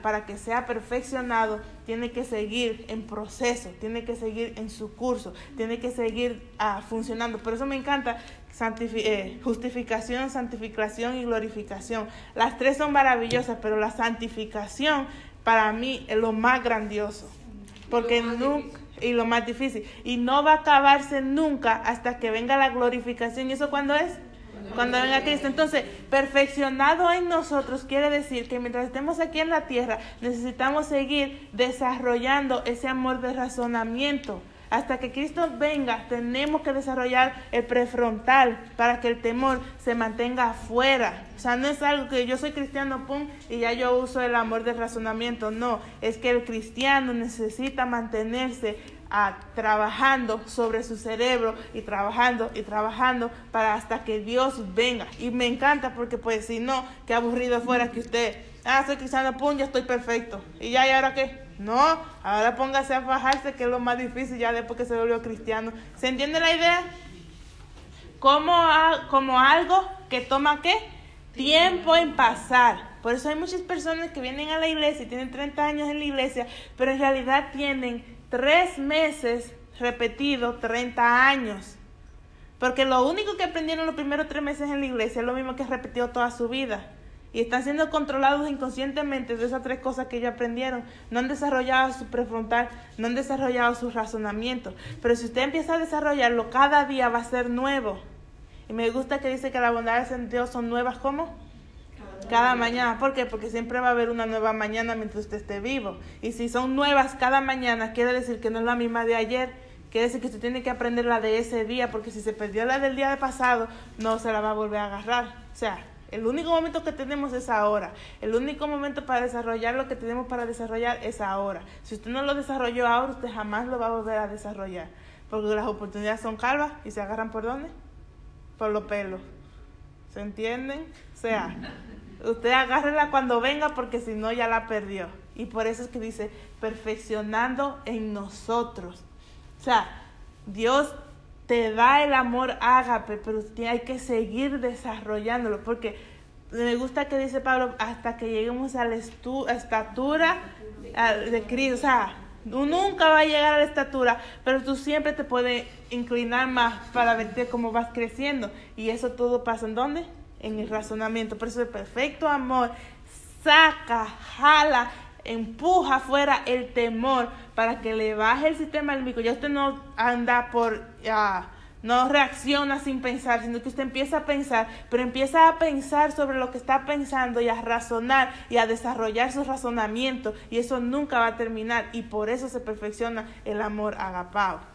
para que sea perfeccionado, tiene que seguir en proceso, tiene que seguir en su curso, tiene que seguir ah, funcionando. Por eso me encanta eh, justificación, santificación y glorificación. Las tres son maravillosas, pero la santificación para mí es lo más grandioso. Porque nunca, y lo más difícil. Y no va a acabarse nunca hasta que venga la glorificación. ¿Y eso cuándo es? Cuando venga Cristo. Entonces, perfeccionado en nosotros quiere decir que mientras estemos aquí en la tierra, necesitamos seguir desarrollando ese amor de razonamiento. Hasta que Cristo venga, tenemos que desarrollar el prefrontal para que el temor se mantenga afuera. O sea, no es algo que yo soy cristiano, pum, y ya yo uso el amor del razonamiento. No, es que el cristiano necesita mantenerse trabajando sobre su cerebro y trabajando y trabajando para hasta que Dios venga. Y me encanta porque pues si no, qué aburrido fuera que usted, ah, soy cristiano, pum, ya estoy perfecto. Y ya, ¿y ahora qué? No, ahora póngase a fajarse, que es lo más difícil ya después que se volvió cristiano. ¿Se entiende la idea? Como, como algo que toma qué? Tiempo en pasar. Por eso hay muchas personas que vienen a la iglesia y tienen 30 años en la iglesia, pero en realidad tienen tres meses repetido 30 años. Porque lo único que aprendieron los primeros tres meses en la iglesia es lo mismo que repetido toda su vida. Y están siendo controlados inconscientemente de esas tres cosas que ellos aprendieron. No han desarrollado su prefrontal, no han desarrollado su razonamiento. Pero si usted empieza a desarrollarlo, cada día va a ser nuevo. Y me gusta que dice que las bondades en Dios son nuevas, ¿cómo? cada mañana. ¿Por qué? Porque siempre va a haber una nueva mañana mientras usted esté vivo. Y si son nuevas cada mañana, quiere decir que no es la misma de ayer. Quiere decir que usted tiene que aprender la de ese día, porque si se perdió la del día de pasado, no se la va a volver a agarrar. O sea, el único momento que tenemos es ahora. El único momento para desarrollar lo que tenemos para desarrollar es ahora. Si usted no lo desarrolló ahora, usted jamás lo va a volver a desarrollar. Porque las oportunidades son calvas y se agarran por dónde? Por los pelos. ¿Se entienden? O sea, Usted agárrela cuando venga porque si no ya la perdió. Y por eso es que dice, perfeccionando en nosotros. O sea, Dios te da el amor ágape, pero hay que seguir desarrollándolo. Porque me gusta que dice Pablo, hasta que lleguemos a la estatura de Cristo. O sea, tú nunca va a llegar a la estatura, pero tú siempre te puedes inclinar más para verte cómo vas creciendo. Y eso todo pasa en dónde? en el razonamiento. Por eso el perfecto amor saca, jala, empuja fuera el temor para que le baje el sistema límbico. Ya usted no anda por, ya, no reacciona sin pensar, sino que usted empieza a pensar, pero empieza a pensar sobre lo que está pensando y a razonar y a desarrollar su razonamiento. Y eso nunca va a terminar. Y por eso se perfecciona el amor agapao.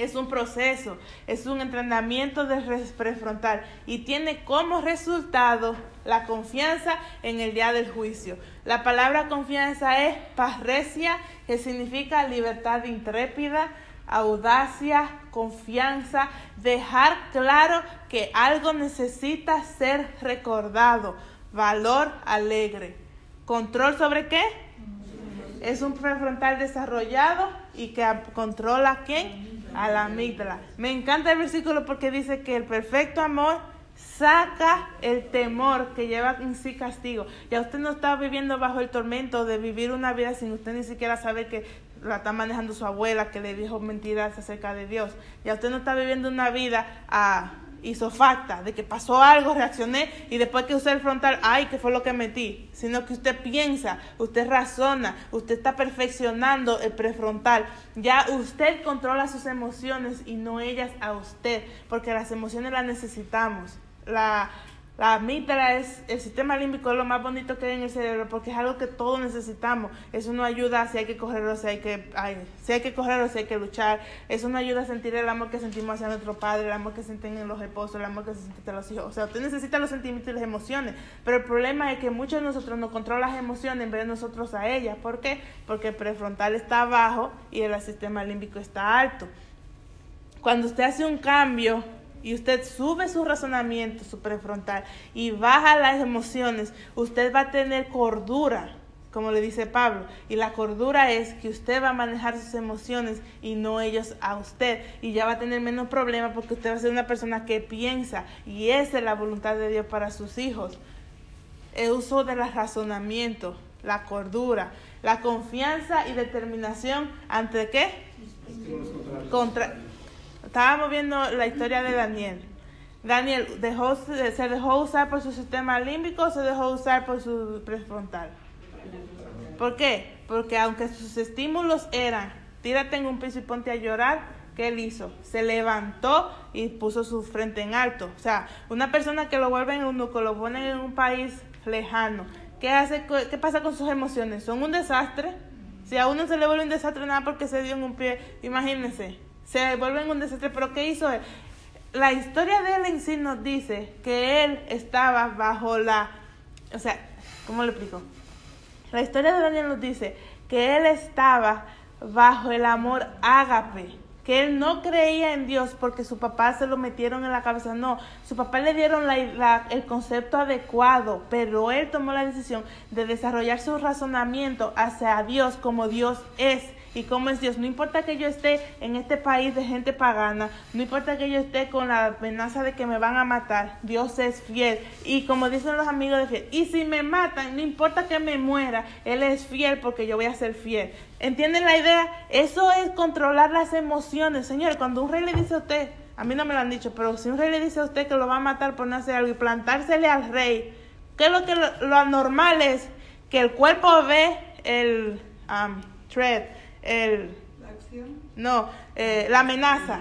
Es un proceso, es un entrenamiento de prefrontal y tiene como resultado la confianza en el día del juicio. La palabra confianza es parresia, que significa libertad intrépida, audacia, confianza, dejar claro que algo necesita ser recordado, valor alegre. ¿Control sobre qué? Es un prefrontal desarrollado y que controla quién? A la amígdala. Me encanta el versículo porque dice que el perfecto amor saca el temor que lleva en sí castigo. Ya usted no está viviendo bajo el tormento de vivir una vida sin usted ni siquiera saber que la está manejando su abuela, que le dijo mentiras acerca de Dios. Ya usted no está viviendo una vida a hizo falta, de que pasó algo, reaccioné y después que usé el frontal, ay, ¿qué fue lo que metí? Sino que usted piensa, usted razona, usted está perfeccionando el prefrontal. Ya usted controla sus emociones y no ellas a usted, porque las emociones las necesitamos. La, la amígdala es el sistema límbico es lo más bonito que hay en el cerebro porque es algo que todos necesitamos. Eso nos ayuda si hay que correr si hay que, si hay que correr o si hay que luchar. Eso nos ayuda a sentir el amor que sentimos hacia nuestro padre, el amor que sienten en los esposos, el amor que se siente los hijos. O sea, usted necesita los sentimientos y las emociones. Pero el problema es que muchos de nosotros no controlan las emociones en vez de nosotros a ellas. ¿Por qué? Porque el prefrontal está abajo y el sistema límbico está alto. Cuando usted hace un cambio y usted sube su razonamiento, su prefrontal, y baja las emociones, usted va a tener cordura, como le dice Pablo. Y la cordura es que usted va a manejar sus emociones y no ellos a usted. Y ya va a tener menos problemas porque usted va a ser una persona que piensa. Y esa es la voluntad de Dios para sus hijos. El uso del razonamiento, la cordura, la confianza y determinación ante qué? Contra estábamos viendo la historia de Daniel. Daniel dejó, se dejó usar por su sistema límbico o se dejó usar por su prefrontal. ¿Por qué? Porque aunque sus estímulos eran, tírate en un piso y ponte a llorar, ¿qué él hizo? Se levantó y puso su frente en alto. O sea, una persona que lo vuelve en un nuco, lo pone en un país lejano. ¿Qué, hace, ¿Qué pasa con sus emociones? ¿Son un desastre? Si a uno se le vuelve un desastre nada porque se dio en un pie, imagínense, se vuelve en un desastre. Pero ¿qué hizo él? La historia de él en sí nos dice que él estaba bajo la... O sea, ¿cómo le explico? La historia de Daniel nos dice que él estaba bajo el amor ágape que él no creía en Dios porque su papá se lo metieron en la cabeza. No, su papá le dieron el concepto adecuado, pero él tomó la decisión de desarrollar su razonamiento hacia Dios como Dios es y cómo es Dios. No importa que yo esté en este país de gente pagana, no importa que yo esté con la amenaza de que me van a matar, Dios es fiel. Y como dicen los amigos de fiel, y si me matan, no importa que me muera, Él es fiel porque yo voy a ser fiel. ¿Entienden la idea? Eso es controlar las emociones. Señor, cuando un rey le dice a usted, a mí no me lo han dicho, pero si un rey le dice a usted que lo va a matar por no hacer algo y plantársele al rey, ¿qué es lo que lo, anormal es? Que el cuerpo ve el um, thread, el... ¿La acción? No, eh, la amenaza.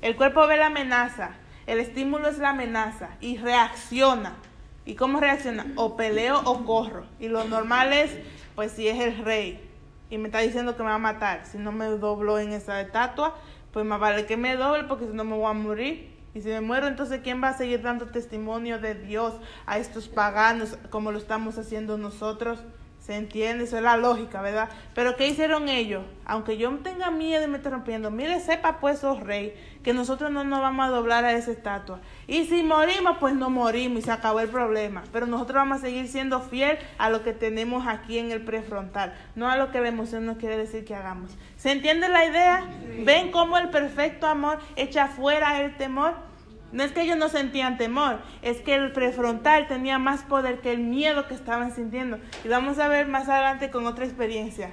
El cuerpo ve la amenaza. El estímulo es la amenaza y reacciona. ¿Y cómo reacciona? O peleo o corro. Y lo normal es, pues si es el rey y me está diciendo que me va a matar, si no me doblo en esa estatua, pues más vale que me doble porque si no me voy a morir. Y si me muero, entonces ¿quién va a seguir dando testimonio de Dios a estos paganos como lo estamos haciendo nosotros? ¿Se entiende? Eso es la lógica, ¿verdad? Pero ¿qué hicieron ellos? Aunque yo tenga miedo y me esté rompiendo, mire, sepa pues, oh rey, que nosotros no nos vamos a doblar a esa estatua. Y si morimos, pues no morimos y se acabó el problema. Pero nosotros vamos a seguir siendo fiel a lo que tenemos aquí en el prefrontal, no a lo que la emoción nos quiere decir que hagamos. ¿Se entiende la idea? ¿Ven cómo el perfecto amor echa fuera el temor? No es que ellos no sentían temor, es que el prefrontal tenía más poder que el miedo que estaban sintiendo. Y vamos a ver más adelante con otra experiencia.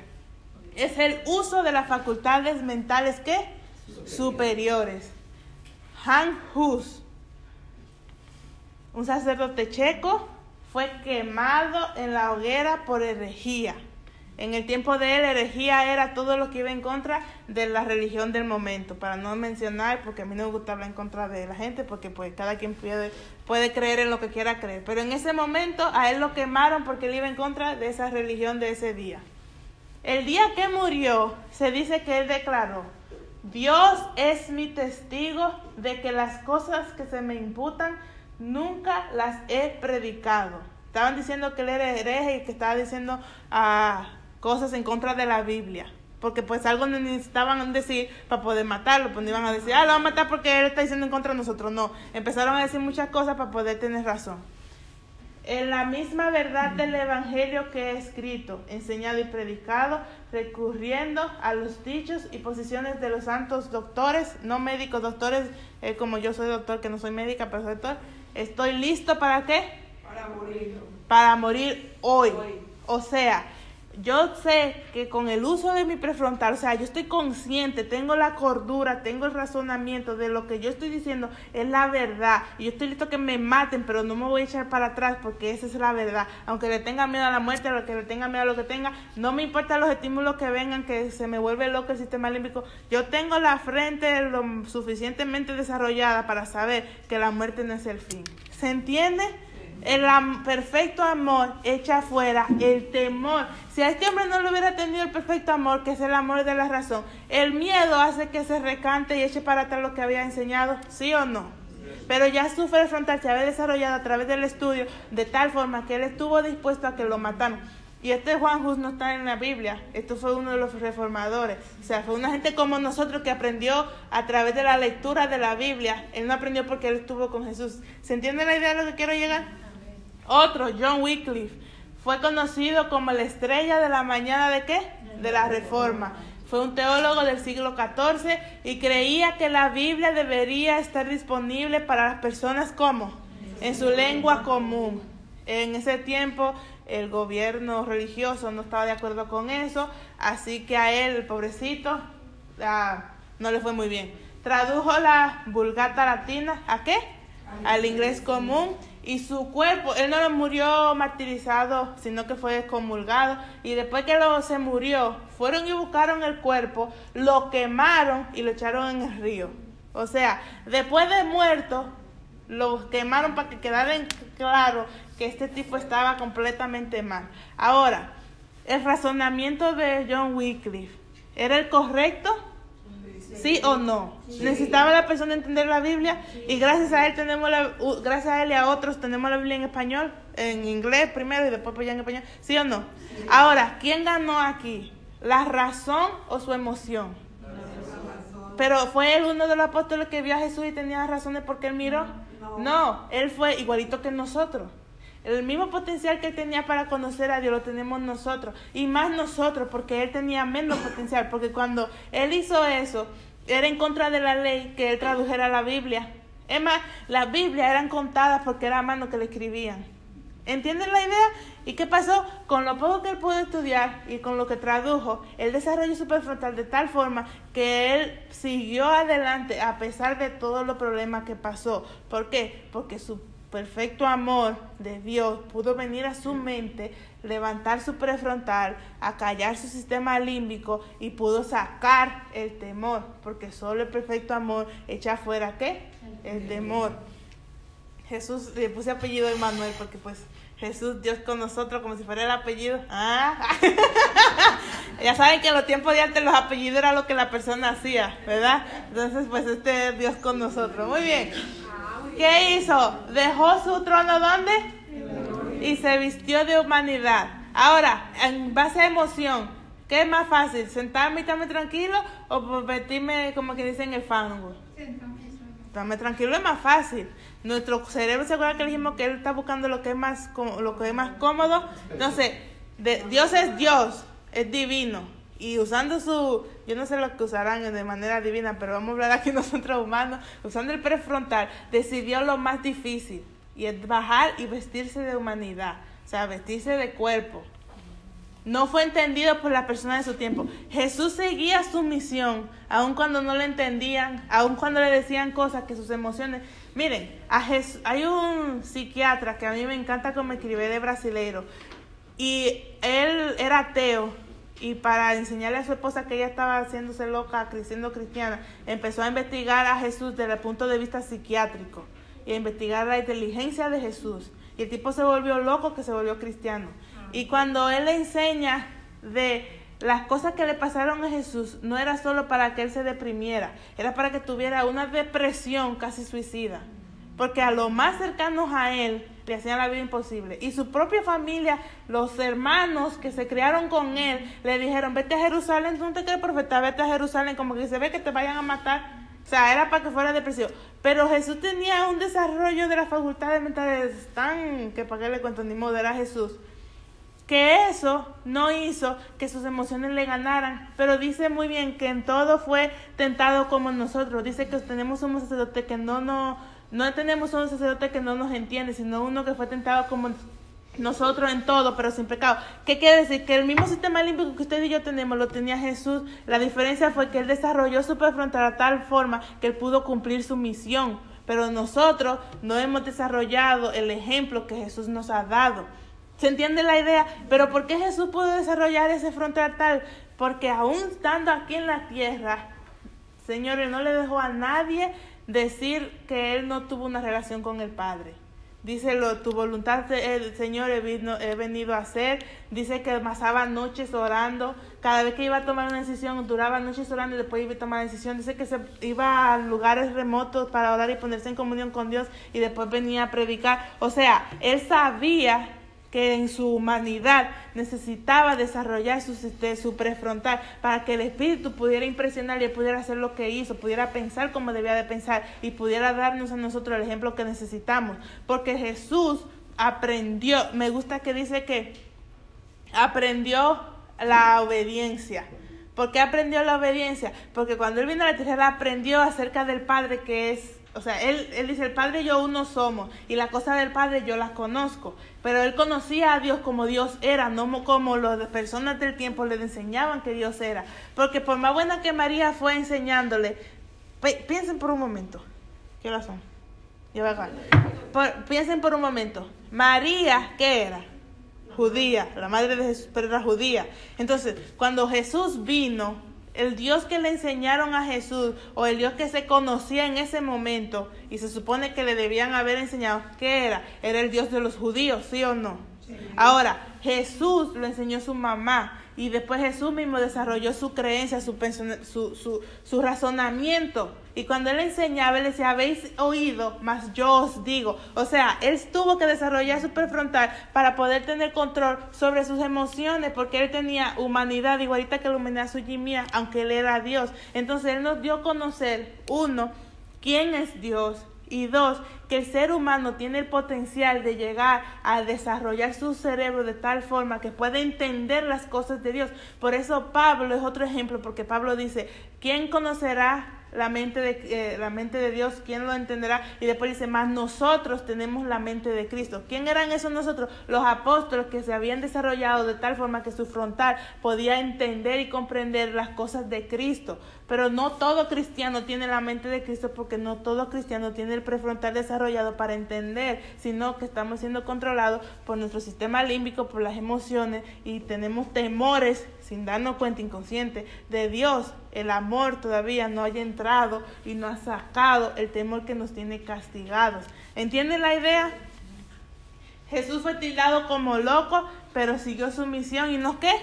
Es el uso de las facultades mentales que superiores. Han Hus, un sacerdote checo, fue quemado en la hoguera por herejía. En el tiempo de él, herejía era todo lo que iba en contra de la religión del momento, para no mencionar, porque a mí no me gusta hablar en contra de la gente, porque pues cada quien puede, puede creer en lo que quiera creer. Pero en ese momento a él lo quemaron porque él iba en contra de esa religión de ese día. El día que murió, se dice que él declaró, Dios es mi testigo de que las cosas que se me imputan nunca las he predicado. Estaban diciendo que él era hereje y que estaba diciendo a cosas en contra de la Biblia. Porque pues algo necesitaban decir para poder matarlo. Pues no iban a decir, ah, lo van a matar porque él está diciendo en contra de nosotros. No, empezaron a decir muchas cosas para poder tener razón. En la misma verdad del Evangelio que he escrito, enseñado y predicado, recurriendo a los dichos y posiciones de los santos doctores, no médicos, doctores, eh, como yo soy doctor, que no soy médica, pero soy doctor, estoy listo para qué? Para morir. Para morir hoy. hoy. O sea, yo sé que con el uso de mi prefrontal, o sea, yo estoy consciente, tengo la cordura, tengo el razonamiento de lo que yo estoy diciendo es la verdad. Y yo estoy listo que me maten, pero no me voy a echar para atrás porque esa es la verdad. Aunque le tenga miedo a la muerte, o que le tenga miedo a lo que tenga, no me importa los estímulos que vengan, que se me vuelve loco el sistema límbico. Yo tengo la frente lo suficientemente desarrollada para saber que la muerte no es el fin. ¿Se entiende? El perfecto amor echa fuera el temor. Si a este hombre no le hubiera tenido el perfecto amor, que es el amor de la razón, el miedo hace que se recante y eche para atrás lo que había enseñado, ¿sí o no? Pero ya su fe frontal se había desarrollado a través del estudio de tal forma que él estuvo dispuesto a que lo mataran. Y este Juan Hus no está en la Biblia, esto fue uno de los reformadores. O sea, fue una gente como nosotros que aprendió a través de la lectura de la Biblia. Él no aprendió porque él estuvo con Jesús. ¿Se entiende la idea de lo que quiero llegar? Otro, John Wycliffe, fue conocido como la estrella de la mañana de qué? De la reforma. Fue un teólogo del siglo XIV y creía que la Biblia debería estar disponible para las personas como en su lengua común. En ese tiempo el gobierno religioso no estaba de acuerdo con eso, así que a él, el pobrecito, ah, no le fue muy bien. Tradujo la vulgata latina a qué? Al inglés común y su cuerpo, él no murió martirizado, sino que fue excomulgado. Y después que lo, se murió, fueron y buscaron el cuerpo, lo quemaron y lo echaron en el río. O sea, después de muerto, lo quemaron para que quedara claro que este tipo estaba completamente mal. Ahora, el razonamiento de John Wycliffe era el correcto? ¿Sí o no? Necesitaba la persona entender la Biblia y gracias a él tenemos la, gracias a él y a otros tenemos la Biblia en español, en inglés primero y después pues ya en español. ¿Sí o no? Ahora, ¿quién ganó aquí? ¿La razón o su emoción? Pero fue él uno de los apóstoles que vio a Jesús y tenía razones porque él miró. No, él fue igualito que nosotros. El mismo potencial que él tenía para conocer a Dios lo tenemos nosotros. Y más nosotros, porque él tenía menos potencial. Porque cuando él hizo eso, era en contra de la ley que él tradujera la Biblia. Es más, las Biblias eran contadas porque era mano que le escribían. ¿Entienden la idea? ¿Y qué pasó? Con lo poco que él pudo estudiar y con lo que tradujo, él desarrolló su prefrontal de tal forma que él siguió adelante a pesar de todos los problemas que pasó. ¿Por qué? Porque su perfecto amor de Dios pudo venir a su mente, levantar su prefrontal, acallar su sistema límbico y pudo sacar el temor, porque solo el perfecto amor echa fuera qué? El temor. Jesús, le puse apellido Emanuel porque pues Jesús, Dios con nosotros, como si fuera el apellido. Ah. (laughs) ya saben que en los tiempos de antes los apellidos era lo que la persona hacía, ¿verdad? Entonces, pues este es Dios con nosotros. Muy bien. ¿Qué hizo? Dejó su trono ¿dónde? Y se vistió de humanidad. Ahora, en base a emoción, ¿qué es más fácil? ¿Sentarme y estarme tranquilo o meterme, como que dicen, el fango? Estarme tranquilo es más fácil. Nuestro cerebro se acuerda que dijimos que él está buscando lo que es más, lo que es más cómodo. Entonces, Dios es Dios, es divino y usando su, yo no sé lo que usarán de manera divina, pero vamos a hablar aquí (laughs) nosotros humanos, usando el prefrontal, decidió lo más difícil, y es bajar y vestirse de humanidad, o sea, vestirse de cuerpo. No fue entendido por las personas de su tiempo. Jesús seguía su misión, aun cuando no le entendían, aun cuando le decían cosas que sus emociones... Miren, a Jesús, hay un psiquiatra que a mí me encanta como escribe de brasileiro, y él era ateo, y para enseñarle a su esposa que ella estaba haciéndose loca, siendo cristiana, empezó a investigar a Jesús desde el punto de vista psiquiátrico y a investigar la inteligencia de Jesús. Y el tipo se volvió loco que se volvió cristiano. Y cuando él le enseña de las cosas que le pasaron a Jesús, no era solo para que él se deprimiera, era para que tuviera una depresión casi suicida. Porque a los más cercanos a él le hacían la vida imposible. Y su propia familia, los hermanos que se criaron con él, le dijeron, vete a Jerusalén, tú no te quedes profeta, vete a Jerusalén, como que se ve que te vayan a matar. O sea, era para que fuera depresión. Pero Jesús tenía un desarrollo de las facultades mentales tan, que para qué le cuento ni modo, era Jesús. Que eso no hizo que sus emociones le ganaran. Pero dice muy bien que en todo fue tentado como nosotros. Dice que tenemos un sacerdote que no, no, no tenemos un sacerdote que no nos entiende, sino uno que fue tentado como nosotros en todo, pero sin pecado. ¿Qué quiere decir? Que el mismo sistema límbico que usted y yo tenemos lo tenía Jesús. La diferencia fue que él desarrolló su prefrontal tal forma que él pudo cumplir su misión. Pero nosotros no hemos desarrollado el ejemplo que Jesús nos ha dado. ¿Se entiende la idea? Pero ¿por qué Jesús pudo desarrollar ese frontal tal? Porque aún estando aquí en la tierra, Señores, no le dejó a nadie decir que él no tuvo una relación con el Padre. Dice, lo, tu voluntad, el Señor, he, he venido a hacer. Dice que pasaba noches orando. Cada vez que iba a tomar una decisión, duraba noches orando y después iba a tomar una decisión. Dice que se iba a lugares remotos para orar y ponerse en comunión con Dios y después venía a predicar. O sea, él sabía que en su humanidad necesitaba desarrollar su, su prefrontal para que el espíritu pudiera impresionar y pudiera hacer lo que hizo, pudiera pensar como debía de pensar y pudiera darnos a nosotros el ejemplo que necesitamos. Porque Jesús aprendió, me gusta que dice que aprendió la obediencia. ¿Por qué aprendió la obediencia? Porque cuando él vino a la tierra aprendió acerca del Padre que es o sea, él, él dice, el Padre y yo uno somos, y la cosa del Padre yo las conozco. Pero él conocía a Dios como Dios era, no como las personas del tiempo le enseñaban que Dios era. Porque por más buena que María fue enseñándole, piensen por un momento, ¿qué razón? Yo por, piensen por un momento, María, ¿qué era? Judía, la madre de Jesús, pero era judía. Entonces, cuando Jesús vino, el Dios que le enseñaron a Jesús o el Dios que se conocía en ese momento y se supone que le debían haber enseñado, ¿qué era? Era el Dios de los judíos, ¿sí o no? Ahora, Jesús lo enseñó su mamá y después Jesús mismo desarrolló su creencia, su, su, su, su, razonamiento. Y cuando él enseñaba, él decía, habéis oído, mas yo os digo. O sea, él tuvo que desarrollar su prefrontal para poder tener control sobre sus emociones, porque él tenía humanidad, igualita que la humanidad suya mía, aunque él era Dios. Entonces él nos dio a conocer, uno, quién es Dios, y dos, que el ser humano tiene el potencial de llegar a desarrollar su cerebro de tal forma que puede entender las cosas de Dios. Por eso Pablo es otro ejemplo, porque Pablo dice, ¿quién conocerá la mente de, eh, la mente de Dios, ¿quién lo entenderá? Y después dice, más nosotros tenemos la mente de Cristo. ¿Quién eran esos nosotros? Los apóstoles que se habían desarrollado de tal forma que su frontal podía entender y comprender las cosas de Cristo. Pero no todo cristiano tiene la mente de Cristo porque no todo cristiano tiene el prefrontal desarrollado para entender, sino que estamos siendo controlados por nuestro sistema límbico, por las emociones y tenemos temores sin darnos cuenta inconsciente de Dios. El amor todavía no haya entrado y no ha sacado el temor que nos tiene castigados. ¿Entienden la idea? Jesús fue tildado como loco, pero siguió su misión y no qué?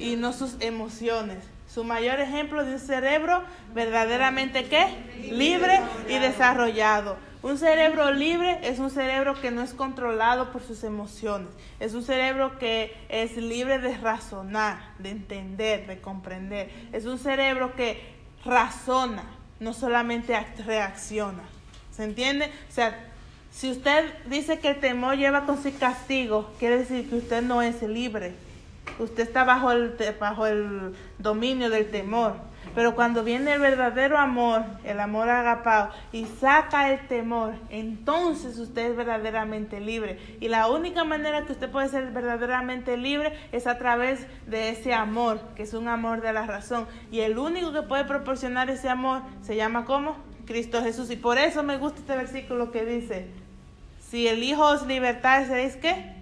Y no sus emociones su mayor ejemplo de un cerebro verdaderamente qué? Libre y desarrollado. Un cerebro libre es un cerebro que no es controlado por sus emociones. Es un cerebro que es libre de razonar, de entender, de comprender. Es un cerebro que razona, no solamente reacciona. ¿Se entiende? O sea, si usted dice que el temor lleva con sí castigo, quiere decir que usted no es libre usted está bajo el, bajo el dominio del temor. Pero cuando viene el verdadero amor, el amor agapado, y saca el temor, entonces usted es verdaderamente libre. Y la única manera que usted puede ser verdaderamente libre es a través de ese amor, que es un amor de la razón. Y el único que puede proporcionar ese amor se llama ¿cómo? Cristo Jesús. Y por eso me gusta este versículo que dice, si el Hijo os libertad, ¿sabéis qué?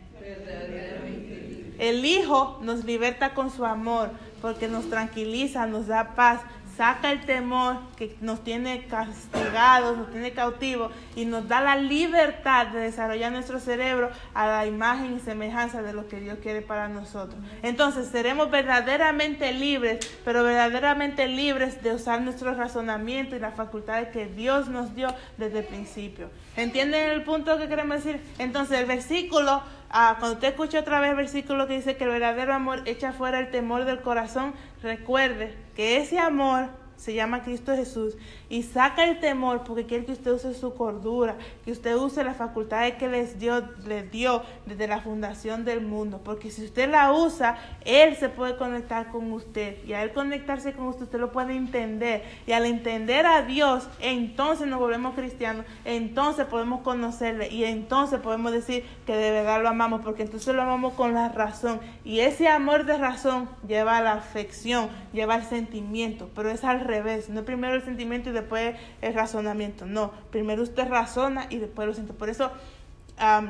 El Hijo nos liberta con su amor porque nos tranquiliza, nos da paz, saca el temor que nos tiene castigados, nos tiene cautivos y nos da la libertad de desarrollar nuestro cerebro a la imagen y semejanza de lo que Dios quiere para nosotros. Entonces seremos verdaderamente libres, pero verdaderamente libres de usar nuestro razonamiento y las facultades que Dios nos dio desde el principio. ¿Entienden el punto que queremos decir? Entonces el versículo Ah, cuando usted escucha otra vez el versículo que dice que el verdadero amor echa fuera el temor del corazón, recuerde que ese amor se llama Cristo Jesús y saca el temor porque quiere que usted use su cordura, que usted use las facultades que les dio, dio desde la fundación del mundo, porque si usted la usa, Él se puede conectar con usted y al conectarse con usted, usted lo puede entender y al entender a Dios, entonces nos volvemos cristianos, entonces podemos conocerle y entonces podemos decir que de verdad lo amamos, porque entonces lo amamos con la razón y ese amor de razón lleva a la afección, lleva al sentimiento, pero es al revés, no primero el sentimiento y después el razonamiento, no, primero usted razona y después lo siente. Por eso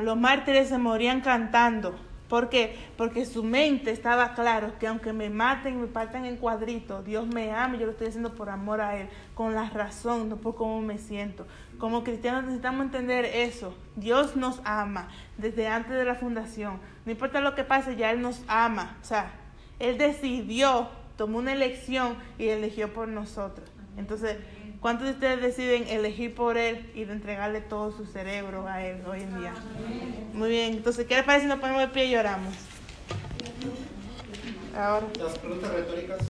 los mártires se morían cantando. ¿Por qué? Porque su mente estaba claro que aunque me maten, me partan en cuadritos, Dios me ama y yo lo estoy haciendo por amor a Él, con la razón, no por cómo me siento. Como cristianos necesitamos entender eso. Dios nos ama desde antes de la fundación. No importa lo que pase, ya Él nos ama. O sea, Él decidió tomó una elección y eligió por nosotros. Entonces, ¿cuántos de ustedes deciden elegir por Él y de entregarle todo su cerebro a Él hoy en día? Muy bien, entonces, ¿qué les parece si nos ponemos de pie y lloramos? Ahora. Las preguntas retóricas.